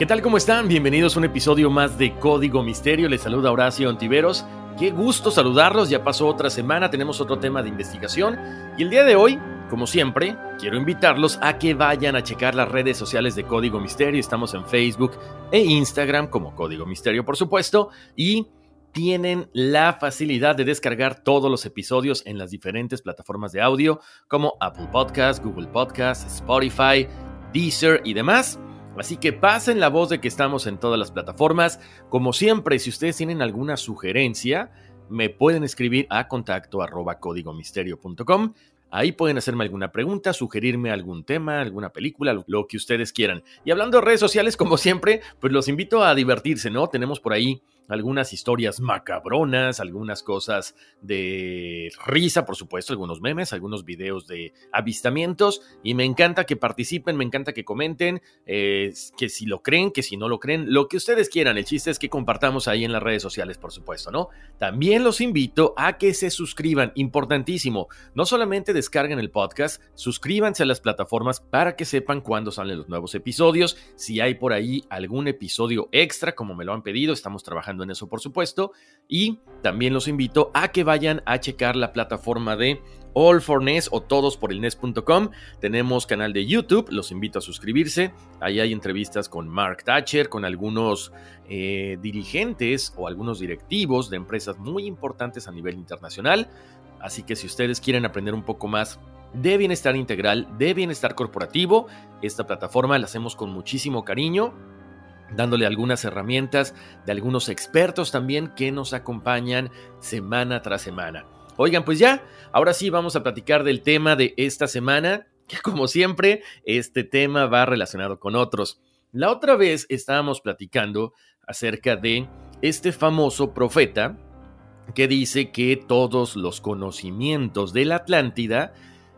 ¿Qué tal? ¿Cómo están? Bienvenidos a un episodio más de Código Misterio. Les saluda Horacio Antiveros. Qué gusto saludarlos. Ya pasó otra semana, tenemos otro tema de investigación. Y el día de hoy, como siempre, quiero invitarlos a que vayan a checar las redes sociales de Código Misterio. Estamos en Facebook e Instagram como Código Misterio, por supuesto. Y tienen la facilidad de descargar todos los episodios en las diferentes plataformas de audio como Apple Podcast, Google Podcast, Spotify, Deezer y demás. Así que pasen la voz de que estamos en todas las plataformas. Como siempre, si ustedes tienen alguna sugerencia, me pueden escribir a contacto. Ahí pueden hacerme alguna pregunta, sugerirme algún tema, alguna película, lo que ustedes quieran. Y hablando de redes sociales, como siempre, pues los invito a divertirse, ¿no? Tenemos por ahí algunas historias macabronas, algunas cosas de risa, por supuesto, algunos memes, algunos videos de avistamientos y me encanta que participen, me encanta que comenten, eh, que si lo creen, que si no lo creen, lo que ustedes quieran. El chiste es que compartamos ahí en las redes sociales, por supuesto, ¿no? También los invito a que se suscriban, importantísimo. No solamente descarguen el podcast, suscríbanse a las plataformas para que sepan cuándo salen los nuevos episodios. Si hay por ahí algún episodio extra, como me lo han pedido, estamos trabajando en eso, por supuesto. Y también los invito a que vayan a checar la plataforma de All for NES o todos por el NES.com. Tenemos canal de YouTube, los invito a suscribirse. Ahí hay entrevistas con Mark Thatcher, con algunos eh, dirigentes o algunos directivos de empresas muy importantes a nivel internacional. Así que si ustedes quieren aprender un poco más de bienestar integral, de bienestar corporativo, esta plataforma la hacemos con muchísimo cariño dándole algunas herramientas de algunos expertos también que nos acompañan semana tras semana. Oigan, pues ya, ahora sí vamos a platicar del tema de esta semana, que como siempre, este tema va relacionado con otros. La otra vez estábamos platicando acerca de este famoso profeta que dice que todos los conocimientos de la Atlántida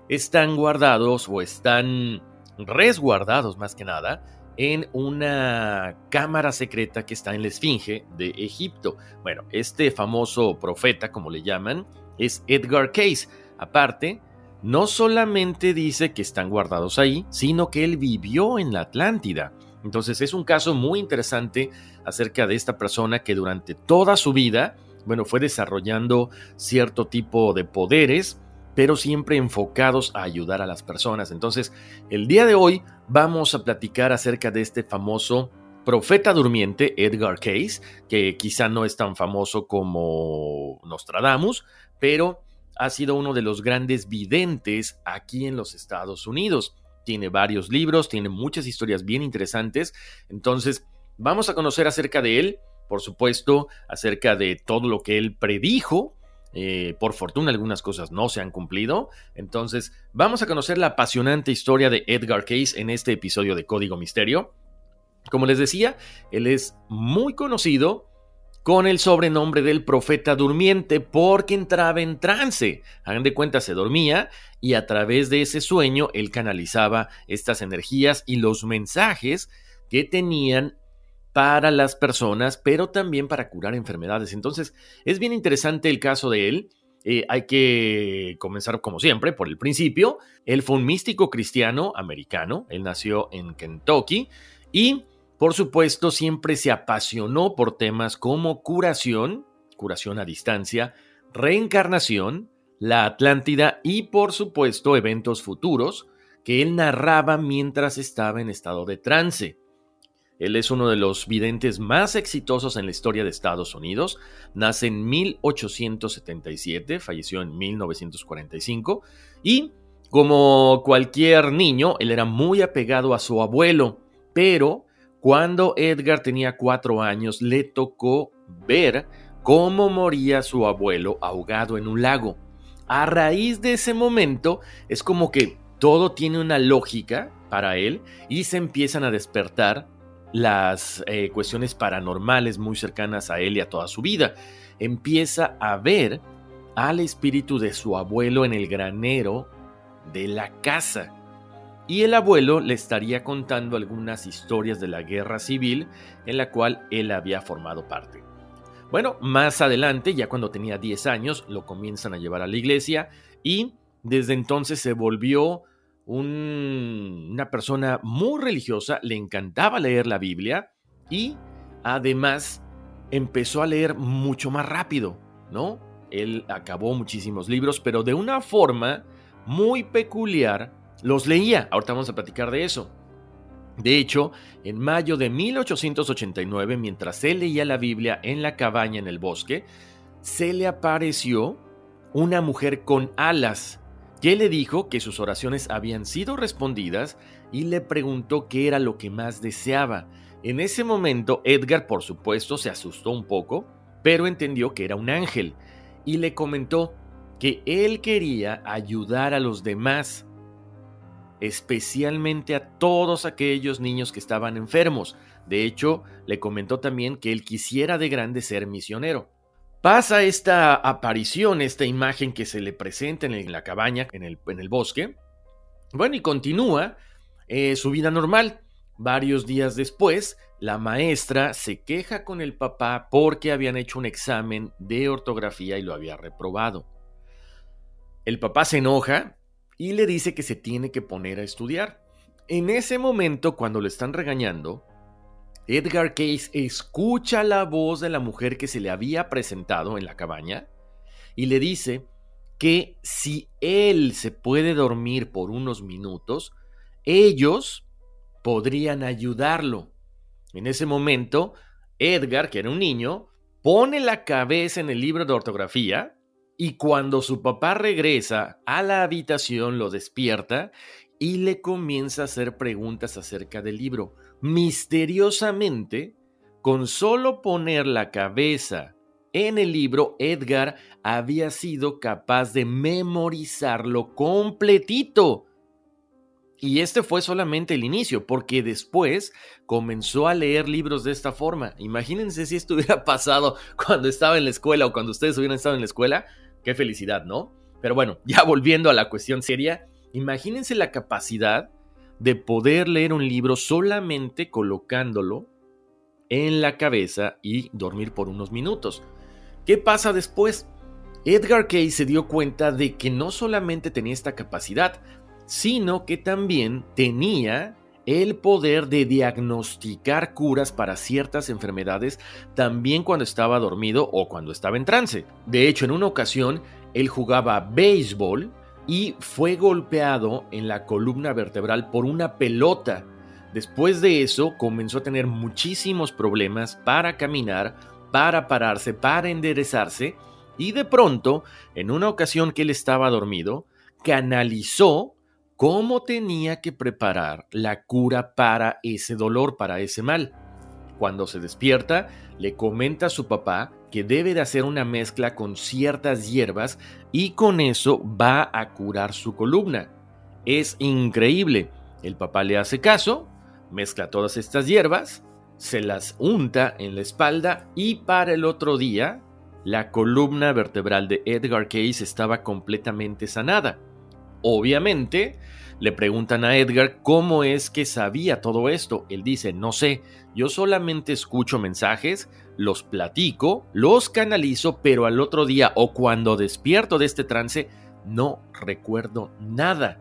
están guardados o están resguardados más que nada en una cámara secreta que está en la Esfinge de Egipto. Bueno, este famoso profeta, como le llaman, es Edgar Case. Aparte, no solamente dice que están guardados ahí, sino que él vivió en la Atlántida. Entonces es un caso muy interesante acerca de esta persona que durante toda su vida, bueno, fue desarrollando cierto tipo de poderes pero siempre enfocados a ayudar a las personas. Entonces, el día de hoy vamos a platicar acerca de este famoso profeta durmiente, Edgar Case, que quizá no es tan famoso como Nostradamus, pero ha sido uno de los grandes videntes aquí en los Estados Unidos. Tiene varios libros, tiene muchas historias bien interesantes. Entonces, vamos a conocer acerca de él, por supuesto, acerca de todo lo que él predijo eh, por fortuna algunas cosas no se han cumplido. Entonces vamos a conocer la apasionante historia de Edgar Case en este episodio de Código Misterio. Como les decía, él es muy conocido con el sobrenombre del profeta durmiente porque entraba en trance. Hagan de cuenta, se dormía y a través de ese sueño él canalizaba estas energías y los mensajes que tenían para las personas, pero también para curar enfermedades. Entonces, es bien interesante el caso de él. Eh, hay que comenzar, como siempre, por el principio. Él fue un místico cristiano americano. Él nació en Kentucky y, por supuesto, siempre se apasionó por temas como curación, curación a distancia, reencarnación, la Atlántida y, por supuesto, eventos futuros que él narraba mientras estaba en estado de trance. Él es uno de los videntes más exitosos en la historia de Estados Unidos. Nace en 1877, falleció en 1945 y, como cualquier niño, él era muy apegado a su abuelo, pero cuando Edgar tenía cuatro años le tocó ver cómo moría su abuelo ahogado en un lago. A raíz de ese momento es como que todo tiene una lógica para él y se empiezan a despertar las eh, cuestiones paranormales muy cercanas a él y a toda su vida. Empieza a ver al espíritu de su abuelo en el granero de la casa. Y el abuelo le estaría contando algunas historias de la guerra civil en la cual él había formado parte. Bueno, más adelante, ya cuando tenía 10 años, lo comienzan a llevar a la iglesia y desde entonces se volvió una persona muy religiosa, le encantaba leer la Biblia y además empezó a leer mucho más rápido, ¿no? Él acabó muchísimos libros, pero de una forma muy peculiar los leía. Ahorita vamos a platicar de eso. De hecho, en mayo de 1889, mientras él leía la Biblia en la cabaña en el bosque, se le apareció una mujer con alas que le dijo que sus oraciones habían sido respondidas y le preguntó qué era lo que más deseaba. En ese momento, Edgar, por supuesto, se asustó un poco, pero entendió que era un ángel y le comentó que él quería ayudar a los demás, especialmente a todos aquellos niños que estaban enfermos. De hecho, le comentó también que él quisiera de grande ser misionero. Pasa esta aparición, esta imagen que se le presenta en la cabaña, en el, bosque. Bueno, y continúa eh, su vida normal. Varios días después, la maestra se queja con el papá porque habían hecho un examen de ortografía y lo había reprobado. El papá se enoja y le dice que se tiene que poner a estudiar. En ese momento, cuando le están regañando, Edgar Case escucha la voz de la mujer que se le había presentado en la cabaña y le dice que si él se puede dormir por unos minutos, ellos podrían ayudarlo. En ese momento, Edgar, que era un niño, pone la cabeza en el libro de ortografía y cuando su papá regresa a la habitación lo despierta y le comienza a hacer preguntas acerca del libro misteriosamente, con solo poner la cabeza en el libro, Edgar había sido capaz de memorizarlo completito. Y este fue solamente el inicio, porque después comenzó a leer libros de esta forma. Imagínense si esto hubiera pasado cuando estaba en la escuela o cuando ustedes hubieran estado en la escuela. Qué felicidad, ¿no? Pero bueno, ya volviendo a la cuestión seria, imagínense la capacidad de poder leer un libro solamente colocándolo en la cabeza y dormir por unos minutos. ¿Qué pasa después? Edgar Cayce se dio cuenta de que no solamente tenía esta capacidad, sino que también tenía el poder de diagnosticar curas para ciertas enfermedades también cuando estaba dormido o cuando estaba en trance. De hecho, en una ocasión, él jugaba béisbol y fue golpeado en la columna vertebral por una pelota. Después de eso comenzó a tener muchísimos problemas para caminar, para pararse, para enderezarse y de pronto, en una ocasión que él estaba dormido, canalizó cómo tenía que preparar la cura para ese dolor, para ese mal. Cuando se despierta, le comenta a su papá que debe de hacer una mezcla con ciertas hierbas y con eso va a curar su columna. Es increíble. El papá le hace caso, mezcla todas estas hierbas, se las unta en la espalda y para el otro día la columna vertebral de Edgar Case estaba completamente sanada. Obviamente, le preguntan a Edgar cómo es que sabía todo esto. Él dice, no sé, yo solamente escucho mensajes, los platico, los canalizo, pero al otro día o cuando despierto de este trance, no recuerdo nada.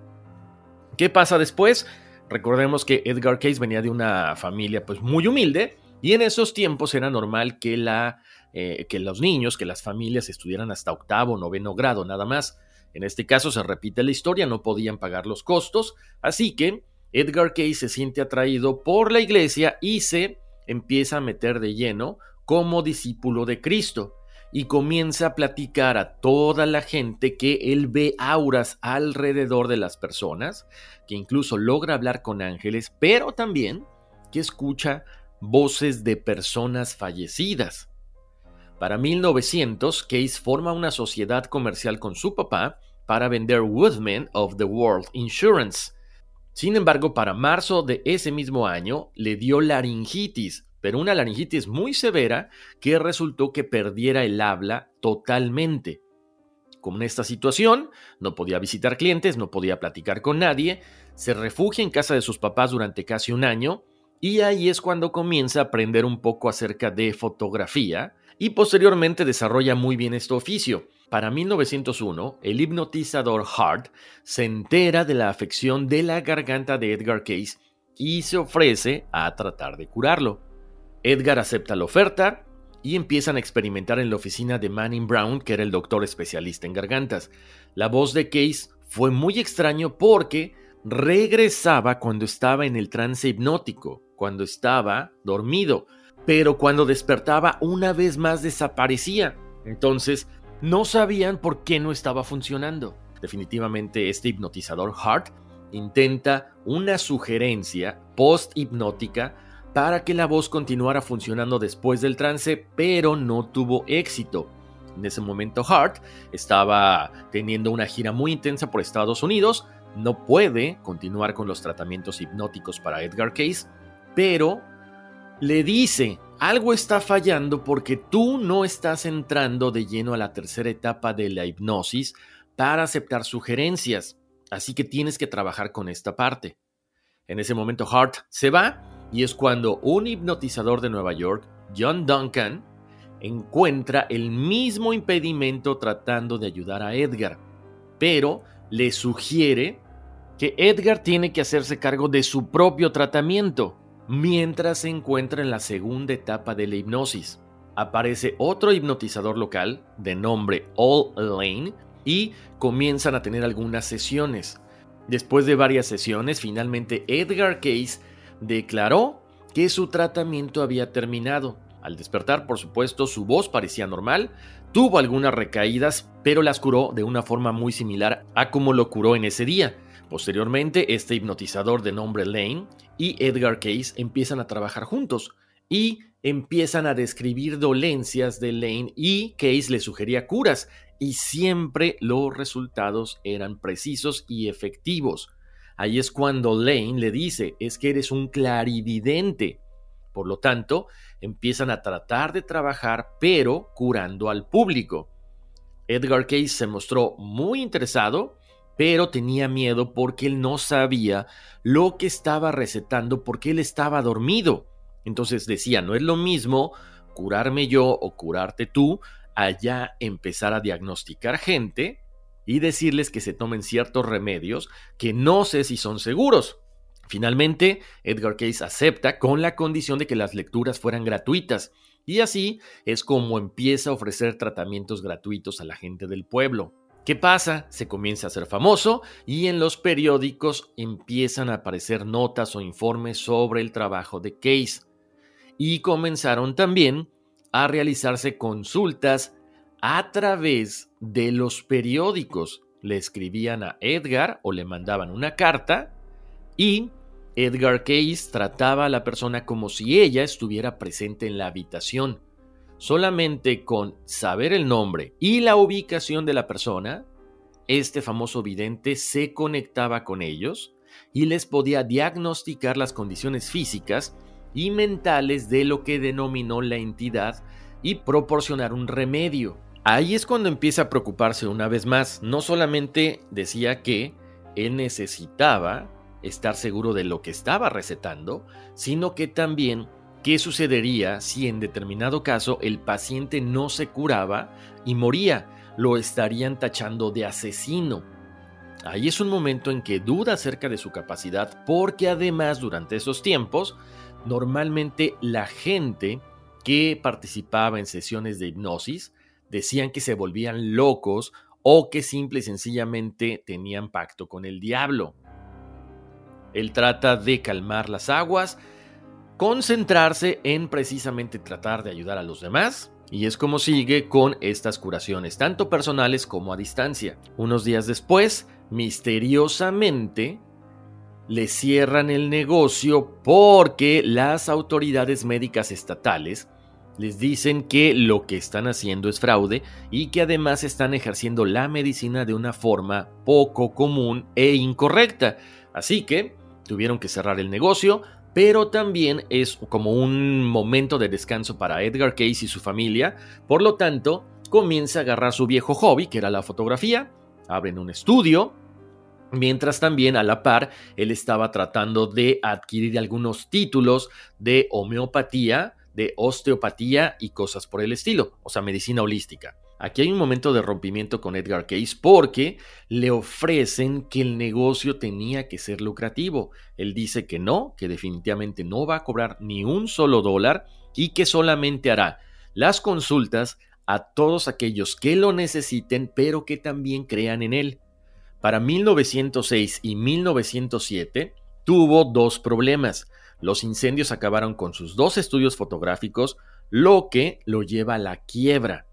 ¿Qué pasa después? Recordemos que Edgar Case venía de una familia pues muy humilde y en esos tiempos era normal que, la, eh, que los niños, que las familias estudiaran hasta octavo, noveno grado nada más. En este caso se repite la historia, no podían pagar los costos, así que Edgar Case se siente atraído por la iglesia y se empieza a meter de lleno como discípulo de Cristo y comienza a platicar a toda la gente que él ve auras alrededor de las personas, que incluso logra hablar con ángeles, pero también que escucha voces de personas fallecidas. Para 1900, Case forma una sociedad comercial con su papá para vender Woodman of the World Insurance. Sin embargo, para marzo de ese mismo año le dio laringitis, pero una laringitis muy severa que resultó que perdiera el habla totalmente. Con esta situación, no podía visitar clientes, no podía platicar con nadie, se refugia en casa de sus papás durante casi un año y ahí es cuando comienza a aprender un poco acerca de fotografía y posteriormente desarrolla muy bien este oficio. Para 1901, el hipnotizador Hart se entera de la afección de la garganta de Edgar Case y se ofrece a tratar de curarlo. Edgar acepta la oferta y empiezan a experimentar en la oficina de Manning Brown, que era el doctor especialista en gargantas. La voz de Case fue muy extraño porque regresaba cuando estaba en el trance hipnótico, cuando estaba dormido, pero cuando despertaba una vez más desaparecía. Entonces, no sabían por qué no estaba funcionando. Definitivamente este hipnotizador Hart intenta una sugerencia post-hipnótica para que la voz continuara funcionando después del trance, pero no tuvo éxito. En ese momento Hart estaba teniendo una gira muy intensa por Estados Unidos, no puede continuar con los tratamientos hipnóticos para Edgar Case, pero le dice, algo está fallando porque tú no estás entrando de lleno a la tercera etapa de la hipnosis para aceptar sugerencias, así que tienes que trabajar con esta parte. En ese momento Hart se va y es cuando un hipnotizador de Nueva York, John Duncan, encuentra el mismo impedimento tratando de ayudar a Edgar, pero le sugiere que Edgar tiene que hacerse cargo de su propio tratamiento mientras se encuentra en la segunda etapa de la hipnosis. Aparece otro hipnotizador local de nombre All Lane y comienzan a tener algunas sesiones. Después de varias sesiones, finalmente Edgar Case declaró que su tratamiento había terminado. Al despertar, por supuesto, su voz parecía normal, tuvo algunas recaídas, pero las curó de una forma muy similar a como lo curó en ese día. Posteriormente, este hipnotizador de nombre Lane y Edgar Case empiezan a trabajar juntos y empiezan a describir dolencias de Lane y Case le sugería curas y siempre los resultados eran precisos y efectivos. Ahí es cuando Lane le dice, es que eres un clarividente. Por lo tanto, empiezan a tratar de trabajar, pero curando al público. Edgar Case se mostró muy interesado, pero tenía miedo porque él no sabía lo que estaba recetando porque él estaba dormido. Entonces decía, no es lo mismo curarme yo o curarte tú, allá empezar a diagnosticar gente y decirles que se tomen ciertos remedios que no sé si son seguros. Finalmente, Edgar Case acepta con la condición de que las lecturas fueran gratuitas, y así es como empieza a ofrecer tratamientos gratuitos a la gente del pueblo. ¿Qué pasa? Se comienza a ser famoso y en los periódicos empiezan a aparecer notas o informes sobre el trabajo de Case. Y comenzaron también a realizarse consultas a través de los periódicos. Le escribían a Edgar o le mandaban una carta y Edgar Case trataba a la persona como si ella estuviera presente en la habitación. Solamente con saber el nombre y la ubicación de la persona, este famoso vidente se conectaba con ellos y les podía diagnosticar las condiciones físicas y mentales de lo que denominó la entidad y proporcionar un remedio. Ahí es cuando empieza a preocuparse una vez más. No solamente decía que él necesitaba estar seguro de lo que estaba recetando, sino que también qué sucedería si en determinado caso el paciente no se curaba y moría. Lo estarían tachando de asesino. Ahí es un momento en que duda acerca de su capacidad porque además durante esos tiempos normalmente la gente que participaba en sesiones de hipnosis decían que se volvían locos o que simple y sencillamente tenían pacto con el diablo. Él trata de calmar las aguas, concentrarse en precisamente tratar de ayudar a los demás, y es como sigue con estas curaciones, tanto personales como a distancia. Unos días después, misteriosamente, le cierran el negocio porque las autoridades médicas estatales Les dicen que lo que están haciendo es fraude y que además están ejerciendo la medicina de una forma poco común e incorrecta. Así que tuvieron que cerrar el negocio, pero también es como un momento de descanso para Edgar Case y su familia. Por lo tanto, comienza a agarrar su viejo hobby, que era la fotografía, abren un estudio, mientras también a la par él estaba tratando de adquirir algunos títulos de homeopatía, de osteopatía y cosas por el estilo, o sea, medicina holística. Aquí hay un momento de rompimiento con Edgar Case porque le ofrecen que el negocio tenía que ser lucrativo. Él dice que no, que definitivamente no va a cobrar ni un solo dólar y que solamente hará las consultas a todos aquellos que lo necesiten pero que también crean en él. Para 1906 y 1907 tuvo dos problemas. Los incendios acabaron con sus dos estudios fotográficos, lo que lo lleva a la quiebra.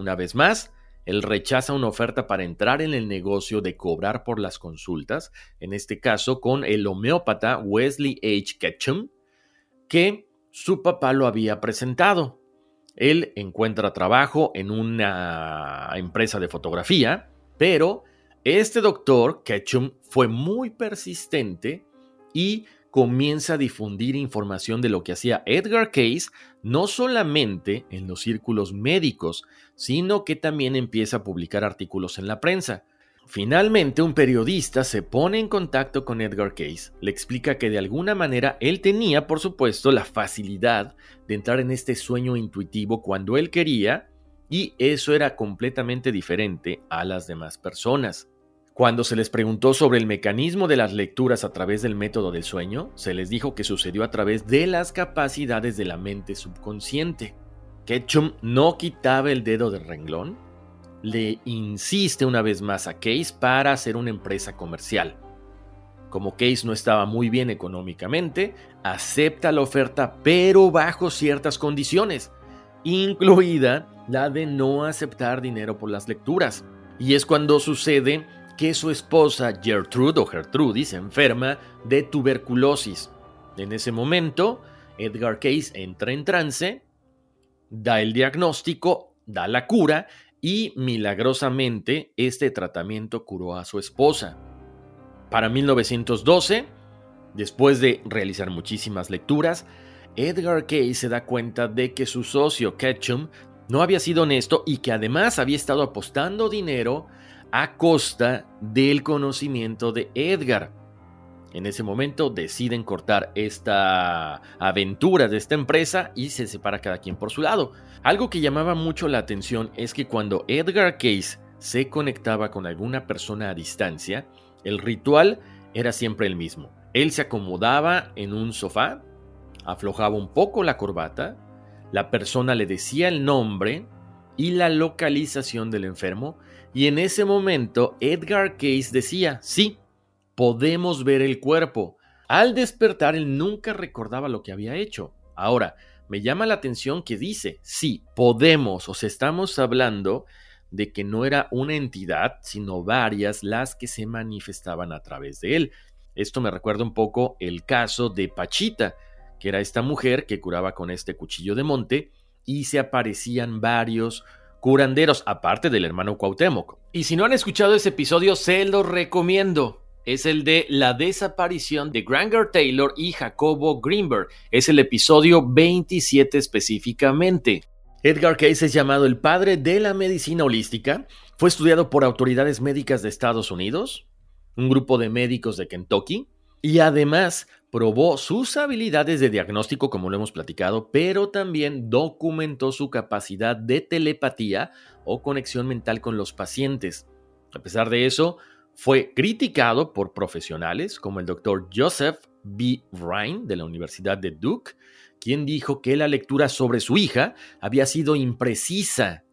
Una vez más, él rechaza una oferta para entrar en el negocio de cobrar por las consultas, en este caso con el homeópata Wesley H. Ketchum, que su papá lo había presentado. Él encuentra trabajo en una empresa de fotografía, pero este doctor, Ketchum, fue muy persistente y comienza a difundir información de lo que hacía Edgar Case, no solamente en los círculos médicos, sino que también empieza a publicar artículos en la prensa. Finalmente, un periodista se pone en contacto con Edgar Case, le explica que de alguna manera él tenía, por supuesto, la facilidad de entrar en este sueño intuitivo cuando él quería, y eso era completamente diferente a las demás personas. Cuando se les preguntó sobre el mecanismo de las lecturas a través del método del sueño, se les dijo que sucedió a través de las capacidades de la mente subconsciente. Ketchum no quitaba el dedo del renglón, le insiste una vez más a Case para hacer una empresa comercial. Como Case no estaba muy bien económicamente, acepta la oferta pero bajo ciertas condiciones, incluida la de no aceptar dinero por las lecturas. Y es cuando sucede que su esposa Gertrude o Gertrudis enferma de tuberculosis. En ese momento, Edgar Case entra en trance, da el diagnóstico, da la cura y milagrosamente este tratamiento curó a su esposa. Para 1912, después de realizar muchísimas lecturas, Edgar Case se da cuenta de que su socio Ketchum no había sido honesto y que además había estado apostando dinero a costa del conocimiento de Edgar. En ese momento deciden cortar esta aventura de esta empresa y se separa cada quien por su lado. Algo que llamaba mucho la atención es que cuando Edgar Case se conectaba con alguna persona a distancia, el ritual era siempre el mismo. Él se acomodaba en un sofá, aflojaba un poco la corbata, la persona le decía el nombre y la localización del enfermo y en ese momento Edgar Case decía, sí, podemos ver el cuerpo. Al despertar él nunca recordaba lo que había hecho. Ahora, me llama la atención que dice, sí, podemos, o sea, estamos hablando de que no era una entidad, sino varias las que se manifestaban a través de él. Esto me recuerda un poco el caso de Pachita, que era esta mujer que curaba con este cuchillo de monte y se aparecían varios curanderos, aparte del hermano Cuauhtémoc. Y si no han escuchado ese episodio, se lo recomiendo. Es el de la desaparición de Granger Taylor y Jacobo Greenberg. Es el episodio 27 específicamente. Edgar Case es llamado el padre de la medicina holística. Fue estudiado por autoridades médicas de Estados Unidos, un grupo de médicos de Kentucky, y además probó sus habilidades de diagnóstico, como lo hemos platicado, pero también documentó su capacidad de telepatía o conexión mental con los pacientes. A pesar de eso, fue criticado por profesionales como el doctor Joseph B. Ryan de la Universidad de Duke, quien dijo que la lectura sobre su hija había sido imprecisa.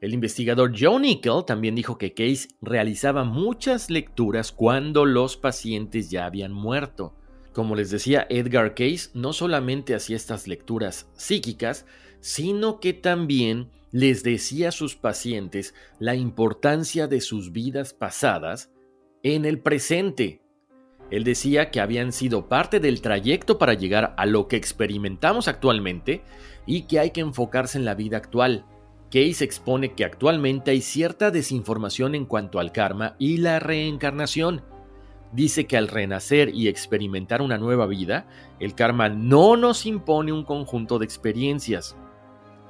El investigador Joe Nickel también dijo que Case realizaba muchas lecturas cuando los pacientes ya habían muerto. Como les decía, Edgar Case no solamente hacía estas lecturas psíquicas, sino que también les decía a sus pacientes la importancia de sus vidas pasadas en el presente. Él decía que habían sido parte del trayecto para llegar a lo que experimentamos actualmente y que hay que enfocarse en la vida actual. Case expone que actualmente hay cierta desinformación en cuanto al karma y la reencarnación. Dice que al renacer y experimentar una nueva vida, el karma no nos impone un conjunto de experiencias.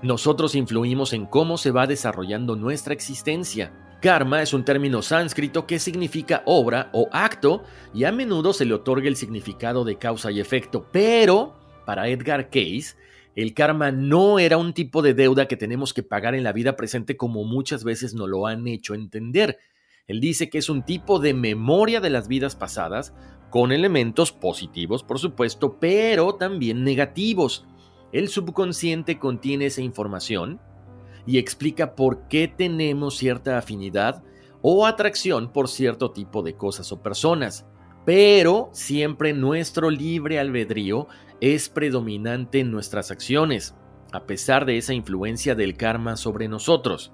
Nosotros influimos en cómo se va desarrollando nuestra existencia. Karma es un término sánscrito que significa obra o acto y a menudo se le otorga el significado de causa y efecto, pero para Edgar Case, el karma no era un tipo de deuda que tenemos que pagar en la vida presente como muchas veces nos lo han hecho entender. Él dice que es un tipo de memoria de las vidas pasadas, con elementos positivos, por supuesto, pero también negativos. El subconsciente contiene esa información y explica por qué tenemos cierta afinidad o atracción por cierto tipo de cosas o personas. Pero siempre nuestro libre albedrío es predominante en nuestras acciones, a pesar de esa influencia del karma sobre nosotros.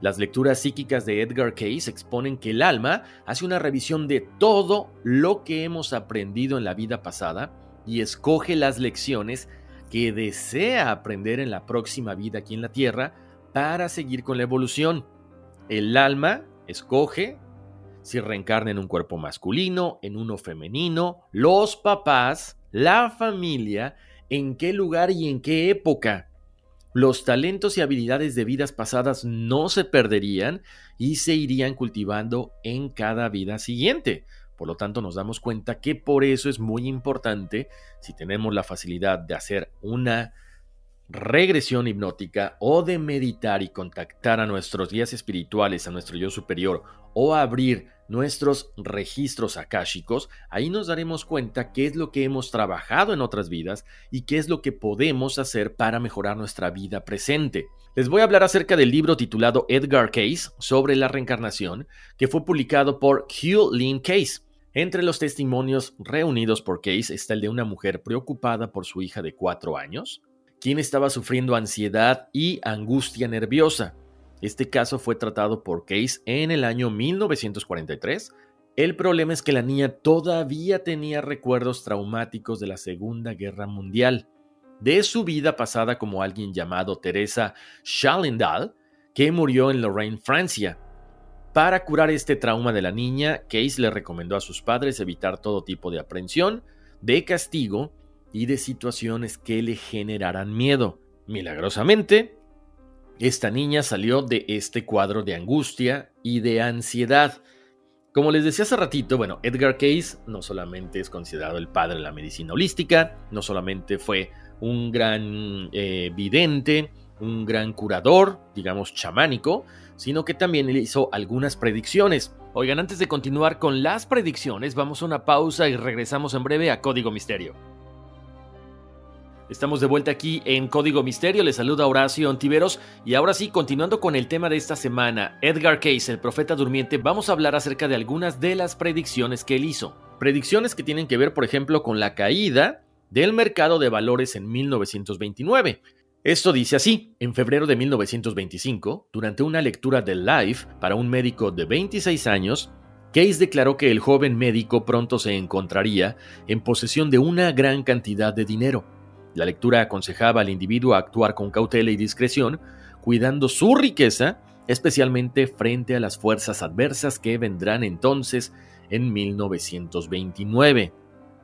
Las lecturas psíquicas de Edgar Case exponen que el alma hace una revisión de todo lo que hemos aprendido en la vida pasada y escoge las lecciones que desea aprender en la próxima vida aquí en la Tierra para seguir con la evolución. El alma escoge si reencarna en un cuerpo masculino, en uno femenino, los papás, la familia, en qué lugar y en qué época. Los talentos y habilidades de vidas pasadas no se perderían y se irían cultivando en cada vida siguiente. Por lo tanto, nos damos cuenta que por eso es muy importante, si tenemos la facilidad de hacer una regresión hipnótica o de meditar y contactar a nuestros guías espirituales, a nuestro yo superior o abrir nuestros registros akáshicos, ahí nos daremos cuenta qué es lo que hemos trabajado en otras vidas y qué es lo que podemos hacer para mejorar nuestra vida presente. Les voy a hablar acerca del libro titulado Edgar Case sobre la reencarnación, que fue publicado por Hugh Lynn Case. Entre los testimonios reunidos por Case está el de una mujer preocupada por su hija de cuatro años, quien estaba sufriendo ansiedad y angustia nerviosa. Este caso fue tratado por Case en el año 1943. El problema es que la niña todavía tenía recuerdos traumáticos de la Segunda Guerra Mundial, de su vida pasada como alguien llamado Teresa Schalendal, que murió en Lorraine, Francia, para curar este trauma de la niña, Case le recomendó a sus padres evitar todo tipo de aprensión, de castigo y de situaciones que le generaran miedo. Milagrosamente, esta niña salió de este cuadro de angustia y de ansiedad. Como les decía hace ratito, bueno, Edgar Case no solamente es considerado el padre de la medicina holística, no solamente fue un gran eh, vidente, un gran curador, digamos chamánico, sino que también hizo algunas predicciones. Oigan, antes de continuar con las predicciones, vamos a una pausa y regresamos en breve a Código Misterio. Estamos de vuelta aquí en Código Misterio, les saluda Horacio Ontiveros y ahora sí, continuando con el tema de esta semana, Edgar Case, el profeta durmiente, vamos a hablar acerca de algunas de las predicciones que él hizo. Predicciones que tienen que ver, por ejemplo, con la caída del mercado de valores en 1929. Esto dice así, en febrero de 1925, durante una lectura de Life para un médico de 26 años, Case declaró que el joven médico pronto se encontraría en posesión de una gran cantidad de dinero. La lectura aconsejaba al individuo a actuar con cautela y discreción, cuidando su riqueza, especialmente frente a las fuerzas adversas que vendrán entonces en 1929.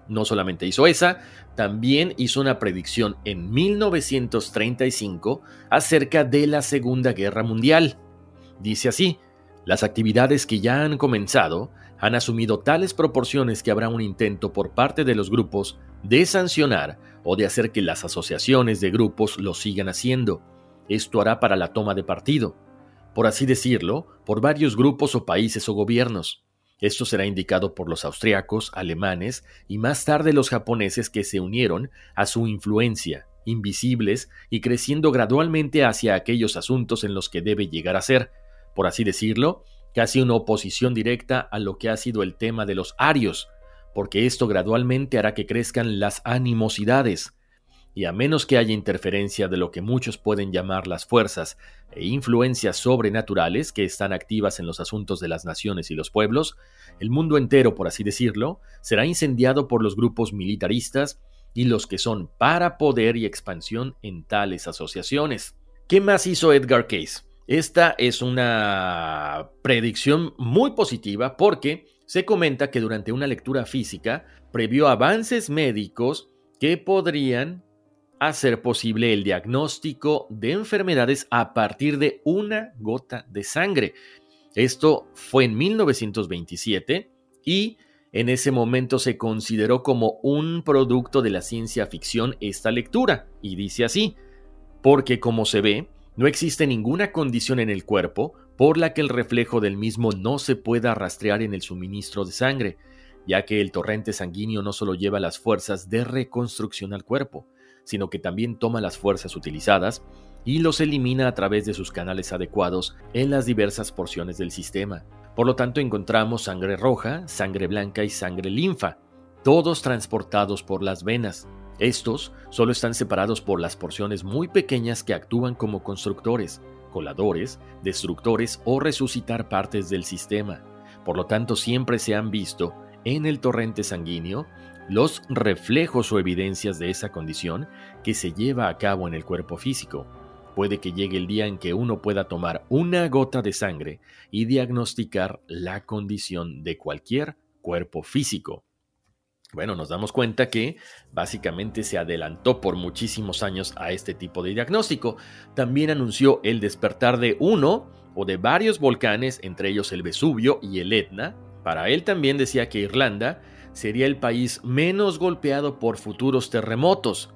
No solamente hizo esa, también hizo una predicción en 1935 acerca de la Segunda Guerra Mundial. Dice así, las actividades que ya han comenzado han asumido tales proporciones que habrá un intento por parte de los grupos de sancionar o de hacer que las asociaciones de grupos lo sigan haciendo. Esto hará para la toma de partido, por así decirlo, por varios grupos o países o gobiernos. Esto será indicado por los austriacos, alemanes y más tarde los japoneses que se unieron a su influencia, invisibles y creciendo gradualmente hacia aquellos asuntos en los que debe llegar a ser, por así decirlo, casi una oposición directa a lo que ha sido el tema de los arios, porque esto gradualmente hará que crezcan las animosidades. y a menos que haya interferencia de lo que muchos pueden llamar las fuerzas e influencias sobrenaturales que están activas en los asuntos de las naciones y los pueblos, el mundo entero, por así decirlo, será incendiado por los grupos militaristas y los que son para poder y expansión en tales asociaciones. ¿Qué más hizo Edgar Case? Esta es una predicción muy positiva porque se comenta que durante una lectura física previó avances médicos que podrían hacer posible el diagnóstico de enfermedades a partir de una gota de sangre. Esto fue en 1927 y en ese momento se consideró como un producto de la ciencia ficción esta lectura, y dice así, porque como se ve, no existe ninguna condición en el cuerpo por la que el reflejo del mismo no se pueda rastrear en el suministro de sangre, ya que el torrente sanguíneo no solo lleva las fuerzas de reconstrucción al cuerpo, sino que también toma las fuerzas utilizadas y los elimina a través de sus canales adecuados en las diversas porciones del sistema. Por lo tanto, encontramos sangre roja, sangre blanca y sangre linfa, todos transportados por las venas. Estos solo están separados por las porciones muy pequeñas que actúan como constructores, coladores, destructores o resucitar partes del sistema. Por lo tanto, siempre se han visto en el torrente sanguíneo los reflejos o evidencias de esa condición que se lleva a cabo en el cuerpo físico. Puede que llegue el día en que uno pueda tomar una gota de sangre y diagnosticar la condición de cualquier cuerpo físico. Bueno, nos damos cuenta que básicamente se adelantó por muchísimos años a este tipo de diagnóstico. También anunció el despertar de uno o de varios volcanes, entre ellos el Vesubio y el Etna. Para él también decía que Irlanda sería el país menos golpeado por futuros terremotos.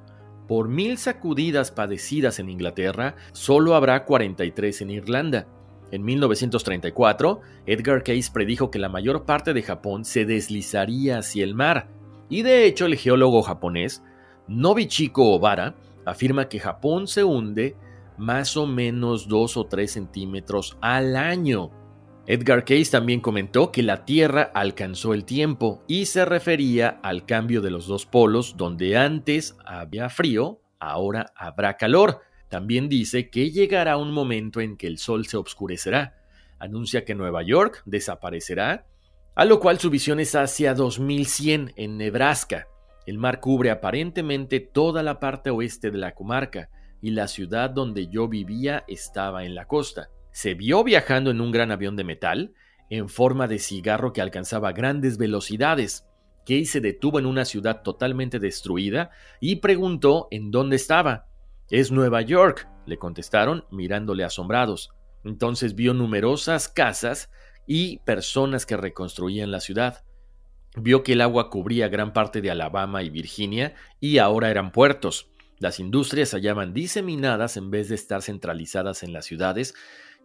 Por mil sacudidas padecidas en Inglaterra, solo habrá 43 en Irlanda. En 1934, Edgar Cayce predijo que la mayor parte de Japón se deslizaría hacia el mar, y de hecho el geólogo japonés Nobichiko Obara afirma que Japón se hunde más o menos 2 o 3 centímetros al año. Edgar Cayce también comentó que la Tierra alcanzó el tiempo y se refería al cambio de los dos polos donde antes había frío, ahora habrá calor. También dice que llegará un momento en que el sol se obscurecerá. Anuncia que Nueva York desaparecerá, a lo cual su visión es hacia 2100 en Nebraska. El mar cubre aparentemente toda la parte oeste de la comarca y la ciudad donde yo vivía estaba en la costa se vio viajando en un gran avión de metal en forma de cigarro que alcanzaba grandes velocidades. Kay se detuvo en una ciudad totalmente destruida y preguntó en dónde estaba. Es Nueva York, le contestaron mirándole asombrados. Entonces vio numerosas casas y personas que reconstruían la ciudad. Vio que el agua cubría gran parte de Alabama y Virginia y ahora eran puertos. Las industrias se hallaban diseminadas en vez de estar centralizadas en las ciudades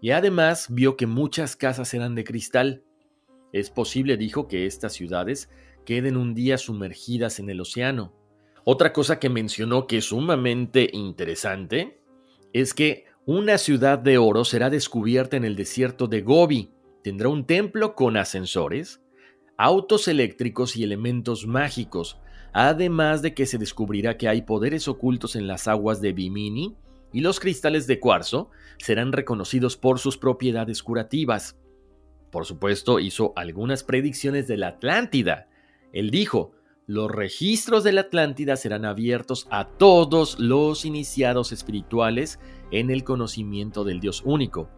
y además vio que muchas casas eran de cristal. Es posible, dijo, que estas ciudades queden un día sumergidas en el océano. Otra cosa que mencionó que es sumamente interesante es que una ciudad de oro será descubierta en el desierto de Gobi. Tendrá un templo con ascensores, autos eléctricos y elementos mágicos, además de que se descubrirá que hay poderes ocultos en las aguas de Bimini y los cristales de cuarzo serán reconocidos por sus propiedades curativas. Por supuesto, hizo algunas predicciones de la Atlántida. Él dijo, los registros de la Atlántida serán abiertos a todos los iniciados espirituales en el conocimiento del Dios único.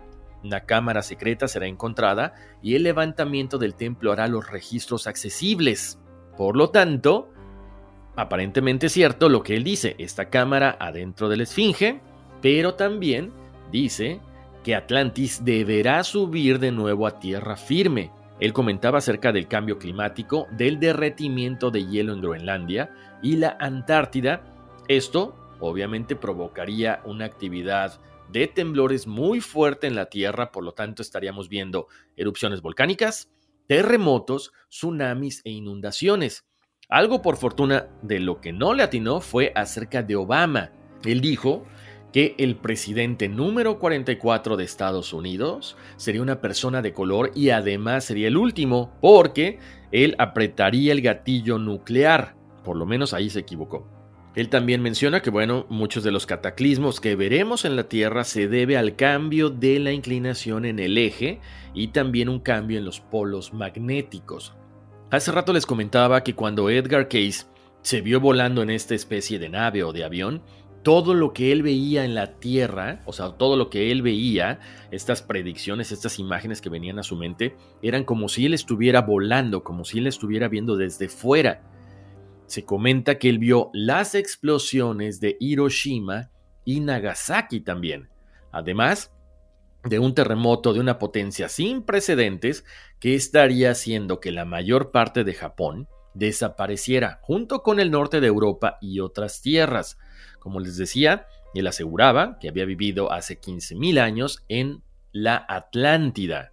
Una cámara secreta será encontrada y el levantamiento del templo hará los registros accesibles. Por lo tanto, aparentemente es cierto lo que él dice, esta cámara adentro de la Esfinge pero también dice que Atlantis deberá subir de nuevo a tierra firme. Él comentaba acerca del cambio climático, del derretimiento de hielo en Groenlandia y la Antártida. Esto obviamente provocaría una actividad de temblores muy fuerte en la Tierra, por lo tanto estaríamos viendo erupciones volcánicas, terremotos, tsunamis e inundaciones. Algo por fortuna de lo que no le atinó fue acerca de Obama. Él dijo que el presidente número 44 de Estados Unidos sería una persona de color y además sería el último porque él apretaría el gatillo nuclear. Por lo menos ahí se equivocó. Él también menciona que, bueno, muchos de los cataclismos que veremos en la Tierra se debe al cambio de la inclinación en el eje y también un cambio en los polos magnéticos. Hace rato les comentaba que cuando Edgar Case se vio volando en esta especie de nave o de avión, todo lo que él veía en la Tierra, o sea, todo lo que él veía, estas predicciones, estas imágenes que venían a su mente, eran como si él estuviera volando, como si él estuviera viendo desde fuera se comenta que él vio las explosiones de Hiroshima y Nagasaki también, además de un terremoto de una potencia sin precedentes que estaría haciendo que la mayor parte de Japón desapareciera junto con el norte de Europa y otras tierras. Como les decía, él aseguraba que había vivido hace 15.000 años en la Atlántida.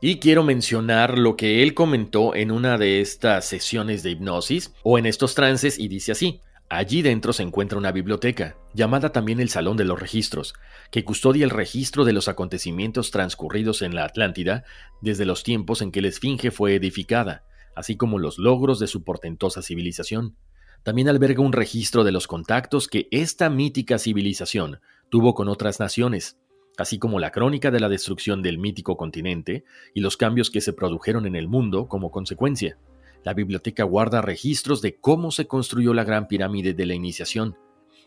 Y quiero mencionar lo que él comentó en una de estas sesiones de hipnosis o en estos trances y dice así. Allí dentro se encuentra una biblioteca, llamada también el Salón de los Registros, que custodia el registro de los acontecimientos transcurridos en la Atlántida desde los tiempos en que la Esfinge fue edificada, así como los logros de su portentosa civilización. También alberga un registro de los contactos que esta mítica civilización tuvo con otras naciones, así como la crónica de la destrucción del mítico continente y los cambios que se produjeron en el mundo como consecuencia. La biblioteca guarda registros de cómo se construyó la gran pirámide de la iniciación,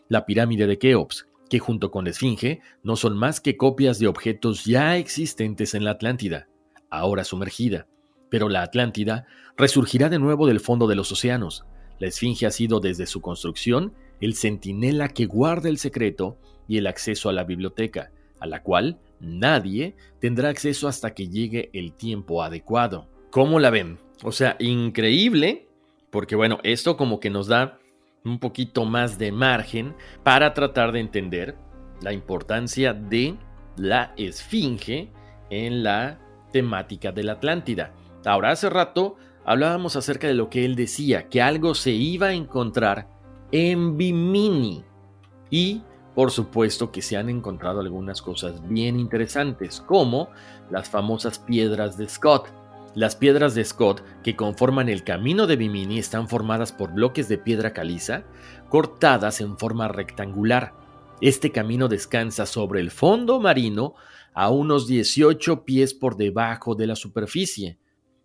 la pirámide de Keops, que junto con la Esfinge no son más que copias de objetos ya existentes en la Atlántida, ahora sumergida. Pero la Atlántida resurgirá de nuevo del fondo de los océanos. La Esfinge ha sido desde su construcción el centinela que guarda el secreto y el acceso a la biblioteca, a la cual nadie tendrá acceso hasta que llegue el tiempo adecuado. ¿Cómo la ven? O sea, increíble, porque bueno, esto como que nos da un poquito más de margen para tratar de entender la importancia de la esfinge en la temática de la Atlántida. Ahora, hace rato hablábamos acerca de lo que él decía, que algo se iba a encontrar en Bimini. Y por supuesto que se han encontrado algunas cosas bien interesantes, como las famosas piedras de Scott. Las piedras de Scott, que conforman el camino de Bimini, están formadas por bloques de piedra caliza cortadas en forma rectangular. Este camino descansa sobre el fondo marino a unos 18 pies por debajo de la superficie.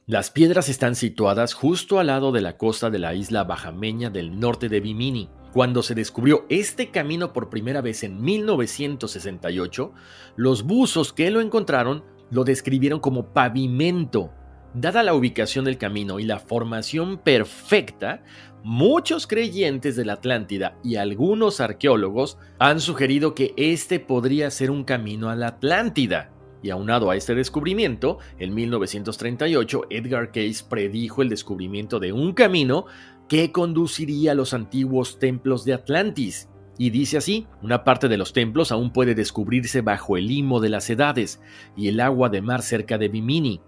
Las piedras están situadas justo al lado de la costa de la isla bajameña del norte de Bimini. Cuando se descubrió este camino por primera vez en 1968, los buzos que lo encontraron lo describieron como pavimento. Dada la ubicación del camino y la formación perfecta, muchos creyentes de la Atlántida y algunos arqueólogos han sugerido que este podría ser un camino a la Atlántida. Y aunado a este descubrimiento, en 1938 Edgar Case predijo el descubrimiento de un camino que conduciría a los antiguos templos de Atlantis. Y dice así, una parte de los templos aún puede descubrirse bajo el limo de las edades y el agua de mar cerca de Bimini.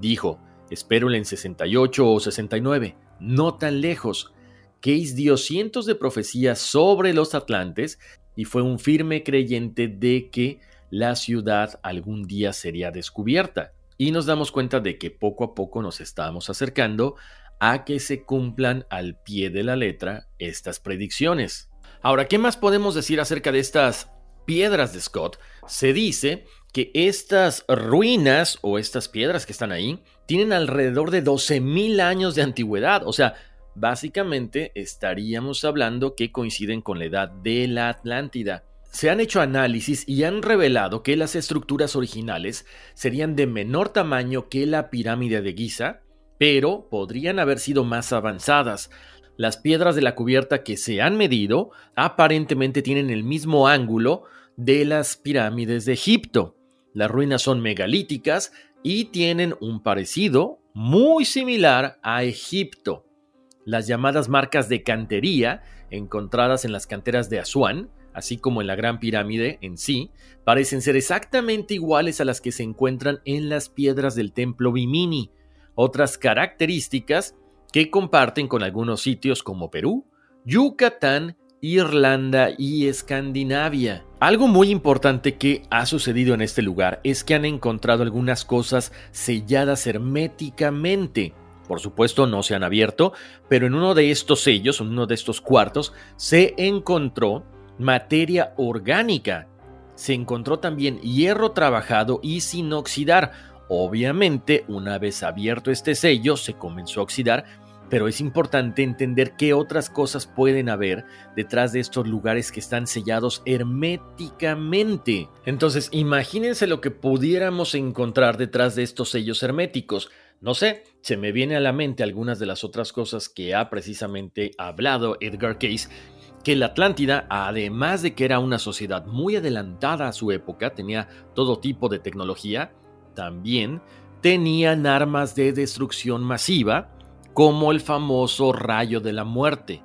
Dijo, espero en 68 o 69, no tan lejos. Case dio cientos de profecías sobre los atlantes y fue un firme creyente de que la ciudad algún día sería descubierta. Y nos damos cuenta de que poco a poco nos estamos acercando a que se cumplan al pie de la letra estas predicciones. Ahora, ¿qué más podemos decir acerca de estas piedras de Scott? Se dice que estas ruinas o estas piedras que están ahí tienen alrededor de 12.000 años de antigüedad. O sea, básicamente estaríamos hablando que coinciden con la edad de la Atlántida. Se han hecho análisis y han revelado que las estructuras originales serían de menor tamaño que la pirámide de Giza pero podrían haber sido más avanzadas. Las piedras de la cubierta que se han medido aparentemente tienen el mismo ángulo de las pirámides de Egipto. Las ruinas son megalíticas y tienen un parecido muy similar a Egipto. Las llamadas marcas de cantería, encontradas en las canteras de Asuán, así como en la Gran Pirámide en sí, parecen ser exactamente iguales a las que se encuentran en las piedras del templo Bimini, otras características que comparten con algunos sitios como Perú, Yucatán, Irlanda y Escandinavia. Algo muy importante que ha sucedido en este lugar es que han encontrado algunas cosas selladas herméticamente. por supuesto no se han abierto, pero en uno de estos sellos, en uno de estos cuartos, se encontró materia orgánica. Se encontró también hierro trabajado y sin oxidar. Obviamente, una vez abierto este sello, se comenzó a oxidar pero es importante entender qué otras cosas pueden haber detrás de estos lugares que están sellados herméticamente. Entonces, imagínense lo que pudiéramos encontrar detrás de estos sellos herméticos. No sé, se me viene a la mente algunas de las otras cosas que ha precisamente hablado Edgar Case, que la Atlántida, además de que era una sociedad muy adelantada a su época, tenía todo tipo de tecnología, también tenían armas de destrucción masiva, como el famoso rayo de la muerte.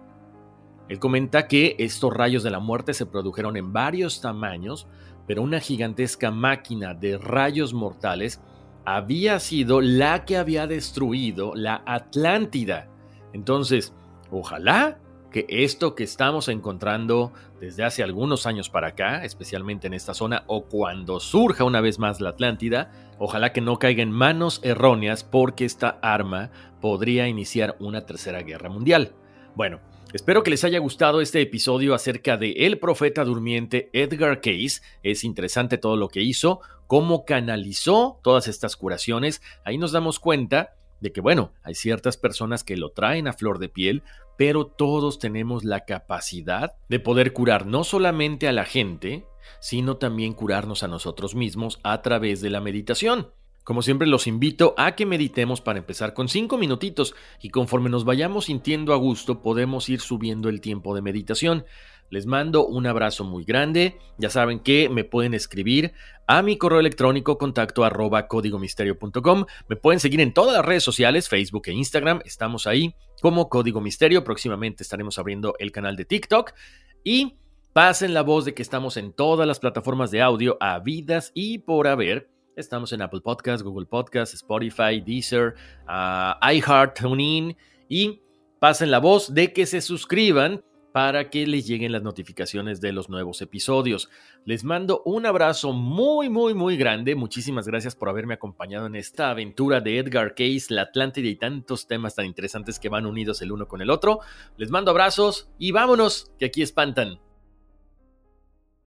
Él comenta que estos rayos de la muerte se produjeron en varios tamaños, pero una gigantesca máquina de rayos mortales había sido la que había destruido la Atlántida. Entonces, ojalá que esto que estamos encontrando desde hace algunos años para acá, especialmente en esta zona, o cuando surja una vez más la Atlántida, ojalá que no caiga en manos erróneas porque esta arma podría iniciar una tercera guerra mundial. Bueno, espero que les haya gustado este episodio acerca de el profeta durmiente Edgar Case. Es interesante todo lo que hizo, cómo canalizó todas estas curaciones. Ahí nos damos cuenta de que, bueno, hay ciertas personas que lo traen a flor de piel, pero todos tenemos la capacidad de poder curar no solamente a la gente, sino también curarnos a nosotros mismos a través de la meditación. Como siempre los invito a que meditemos para empezar con 5 minutitos y conforme nos vayamos sintiendo a gusto podemos ir subiendo el tiempo de meditación. Les mando un abrazo muy grande. Ya saben que me pueden escribir a mi correo electrónico contacto arroba códigomisterio.com. Me pueden seguir en todas las redes sociales, Facebook e Instagram. Estamos ahí como Código Misterio. Próximamente estaremos abriendo el canal de TikTok. Y pasen la voz de que estamos en todas las plataformas de audio habidas y por haber Estamos en Apple Podcasts, Google Podcasts, Spotify, Deezer, uh, iHeart, TuneIn y pasen la voz de que se suscriban para que les lleguen las notificaciones de los nuevos episodios. Les mando un abrazo muy, muy, muy grande. Muchísimas gracias por haberme acompañado en esta aventura de Edgar Case, la Atlántida y tantos temas tan interesantes que van unidos el uno con el otro. Les mando abrazos y vámonos, que aquí espantan.